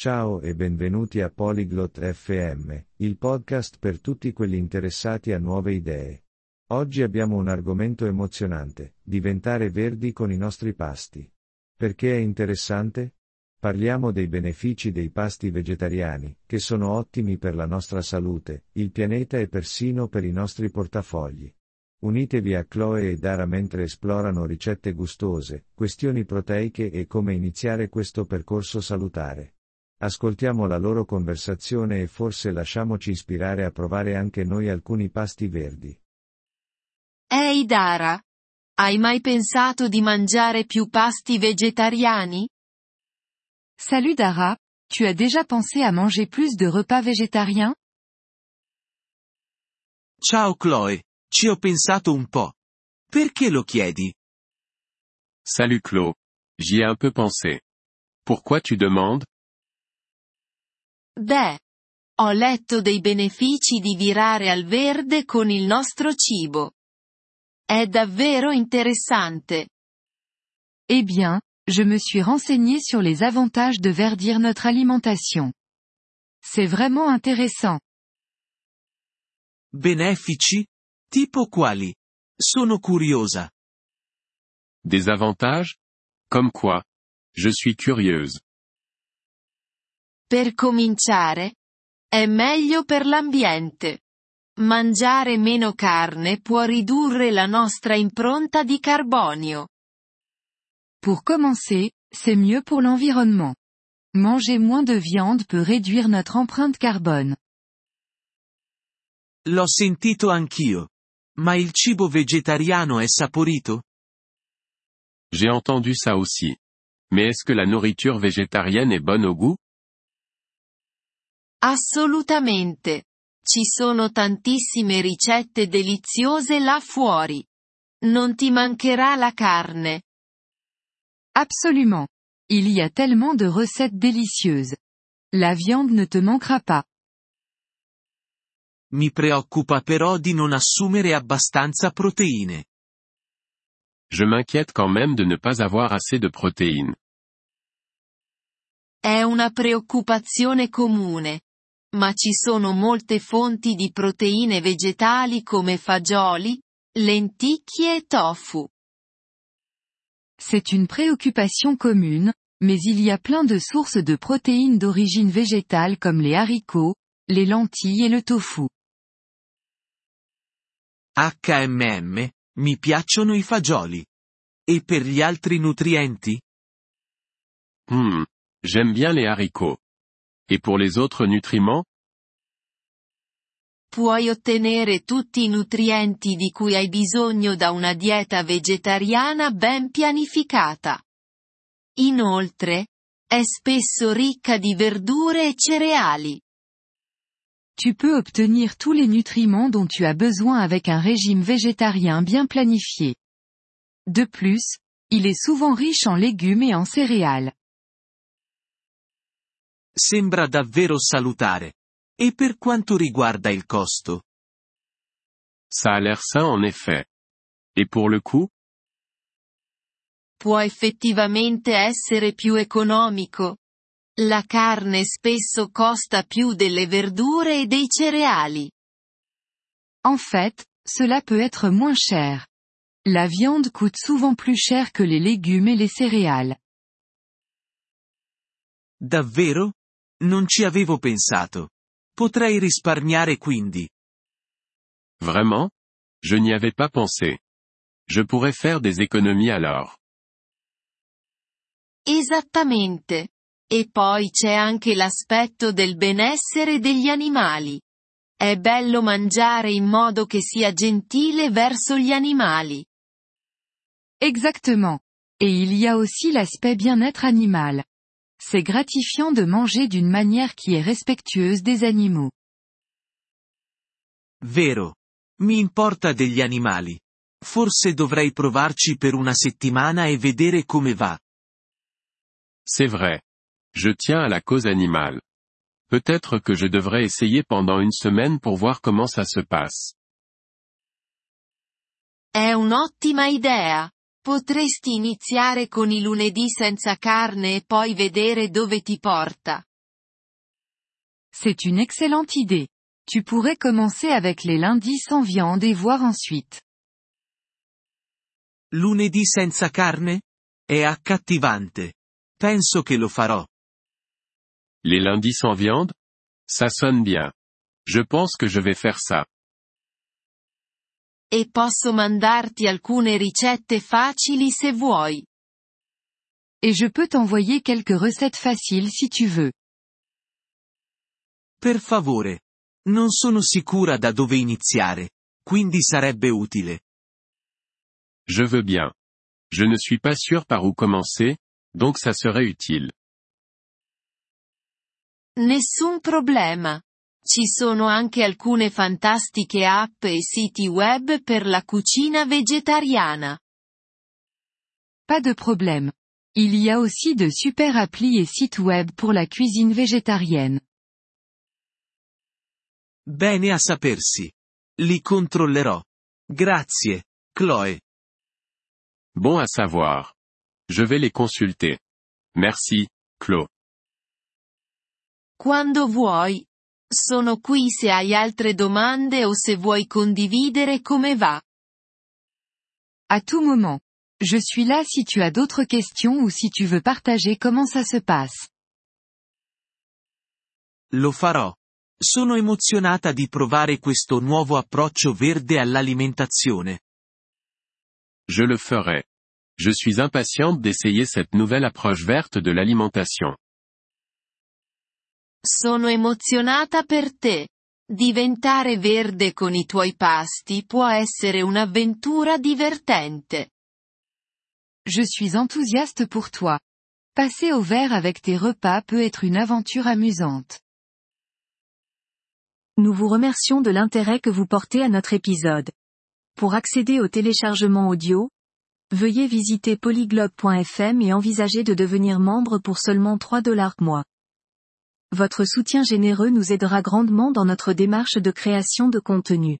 Ciao e benvenuti a Polyglot FM, il podcast per tutti quelli interessati a nuove idee. Oggi abbiamo un argomento emozionante, diventare verdi con i nostri pasti. Perché è interessante? Parliamo dei benefici dei pasti vegetariani, che sono ottimi per la nostra salute, il pianeta e persino per i nostri portafogli. Unitevi a Chloe e Dara mentre esplorano ricette gustose, questioni proteiche e come iniziare questo percorso salutare. Ascoltiamo la loro conversazione e forse lasciamoci ispirare a provare anche noi alcuni pasti verdi. Ehi Dara! Hai mai pensato di mangiare più pasti vegetariani? Salut Dara, tu as déjà pensé à manger plus de repas végétariens Ciao Chloe, ci ho pensato un po'. Perché lo chiedi? Salut Claude. J'y ai un peu pensé. Pourquoi tu demandes Beh, ho letto dei benefici di virare al verde con il nostro cibo. È davvero interessante. Eh bien, je me suis renseigné sur les avantages de verdir notre alimentation. C'est vraiment intéressant. Benefici? Tipo quali? Sono curiosa. Des avantages? Comme quoi? Je suis curieuse. Per cominciare, è meglio per l'ambiente. Mangiare meno carne può ridurre la nostra impronta di carbonio. Pour commencer, c'est mieux pour l'environnement. Manger moins de viande peut réduire notre empreinte carbone. L'ho sentito anch'io. Ma il cibo vegetariano è saporito? J'ai entendu ça aussi. Mais est-ce que la nourriture végétarienne est bonne au goût? Assolutamente. Ci sono tantissime ricette deliziose là fuori. Non ti mancherà la carne. Absolument. Il y a tellement de recettes délicieuses. La viande ne te manquera pas. Mi preoccupa però di non assumere abbastanza proteine. Je m'inquiète quand même de ne pas avoir assez de protéines. È una preoccupazione comune. Ma ci sono molte fonti di proteine vegetali come fagioli, lenticchie e tofu. C'est une préoccupation commune, mais il y a plein de sources de protéines d'origine végétale comme les haricots, les lentilles et le tofu. HMM, mi piacciono i fagioli. E per gli altri nutrienti? Hmm. J'aime bien les haricots. Et pour les autres nutriments? Puoi ottenere tutti i nutrienti di cui hai bisogno da una dieta vegetariana ben pianificata. Inoltre, è spesso ricca di verdure e cereali. Tu peux obtenir tous les nutriments dont tu as besoin avec un régime végétarien bien planifié. De plus, il est souvent riche en légumes et en céréales. Sembra davvero salutare. E per quanto riguarda il costo? Ça a l'air sain en effet. Et pour le coût Può effettivamente essere più economico. La carne spesso costa più delle verdure e dei cereali. En fait, cela peut être moins cher. La viande coûte souvent plus cher que les légumes et les céréales. Davvero? Non ci avevo pensato. Potrei risparmiare quindi. Vraiment Je n'y avais pas pensé. Je pourrais faire des économies alors. Esattamente. E poi c'è anche l'aspetto del benessere degli animali. È bello mangiare in modo che sia gentile verso gli animali. Exactement. Et il y a aussi l'aspect bien-être animal. C'est gratifiant de manger d'une manière qui est respectueuse des animaux. Vero. Mi importa degli animali. Forse dovrei provarci per una settimana e vedere come va. C'est vrai. Je tiens à la cause animale. Peut-être que je devrais essayer pendant une semaine pour voir comment ça se passe. È un'ottima idea. Potresti iniziare con i lunedì senza carne e poi vedere dove ti porta. C'est une excellente idée. Tu pourrais commencer avec les lundis sans viande et voir ensuite. Lunedì senza carne? È accattivante. Penso che lo farò. Les lundis sans viande? Ça sonne bien. Je pense que je vais faire ça. E posso mandarti alcune ricette facili se vuoi. Et je peux t'envoyer quelques recettes faciles si tu veux. Per favore. Non sono sicura da dove iniziare. Quindi sarebbe utile. Je veux bien. Je ne suis pas sûr par où commencer, donc ça serait utile. Nessun problema. Ci sono anche alcune fantastiche app e siti web per la cucina vegetariana. Pas de problème. Il y a aussi de super applis et sites web pour la cuisine végétarienne. Bene a sapersi. Li controllerò. Grazie, Chloé. Bon à savoir. Je vais les consulter. Merci, Chloé. Quando vuoi. Sono qui se hai altre domande o se vuoi condividere come va. À tout moment. Je suis là si tu as d'autres questions ou si tu veux partager comment ça se passe. Lo farò. Sono emozionata di provare questo nuovo approccio verde all'alimentazione. Je le ferai. Je suis impatiente d'essayer cette nouvelle approche verte de l'alimentation. Sono emozionata per te. Diventare verde con i tuoi pasti può essere un'avventura divertente. Je suis enthousiaste pour toi. Passer au vert avec tes repas peut être une aventure amusante. Nous vous remercions de l'intérêt que vous portez à notre épisode. Pour accéder au téléchargement audio, veuillez visiter polyglobe.fm et envisager de devenir membre pour seulement 3 dollars mois. Votre soutien généreux nous aidera grandement dans notre démarche de création de contenu.